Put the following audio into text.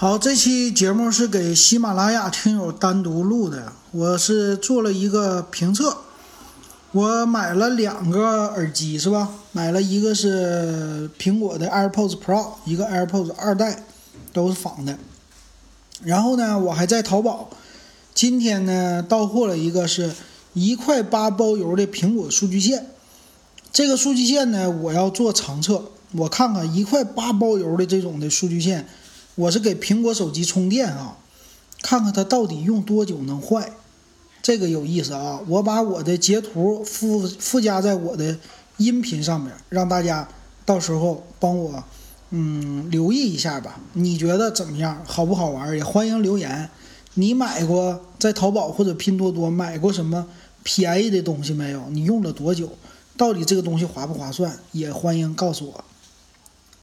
好，这期节目是给喜马拉雅听友单独录的，我是做了一个评测。我买了两个耳机，是吧？买了一个是苹果的 AirPods Pro，一个 AirPods 二代，都是仿的。然后呢，我还在淘宝，今天呢到货了一个是一块八包邮的苹果数据线。这个数据线呢，我要做长测，我看看一块八包邮的这种的数据线。我是给苹果手机充电啊，看看它到底用多久能坏，这个有意思啊！我把我的截图附附加在我的音频上面，让大家到时候帮我嗯留意一下吧。你觉得怎么样？好不好玩？也欢迎留言。你买过在淘宝或者拼多多买过什么便宜的东西没有？你用了多久？到底这个东西划不划算？也欢迎告诉我。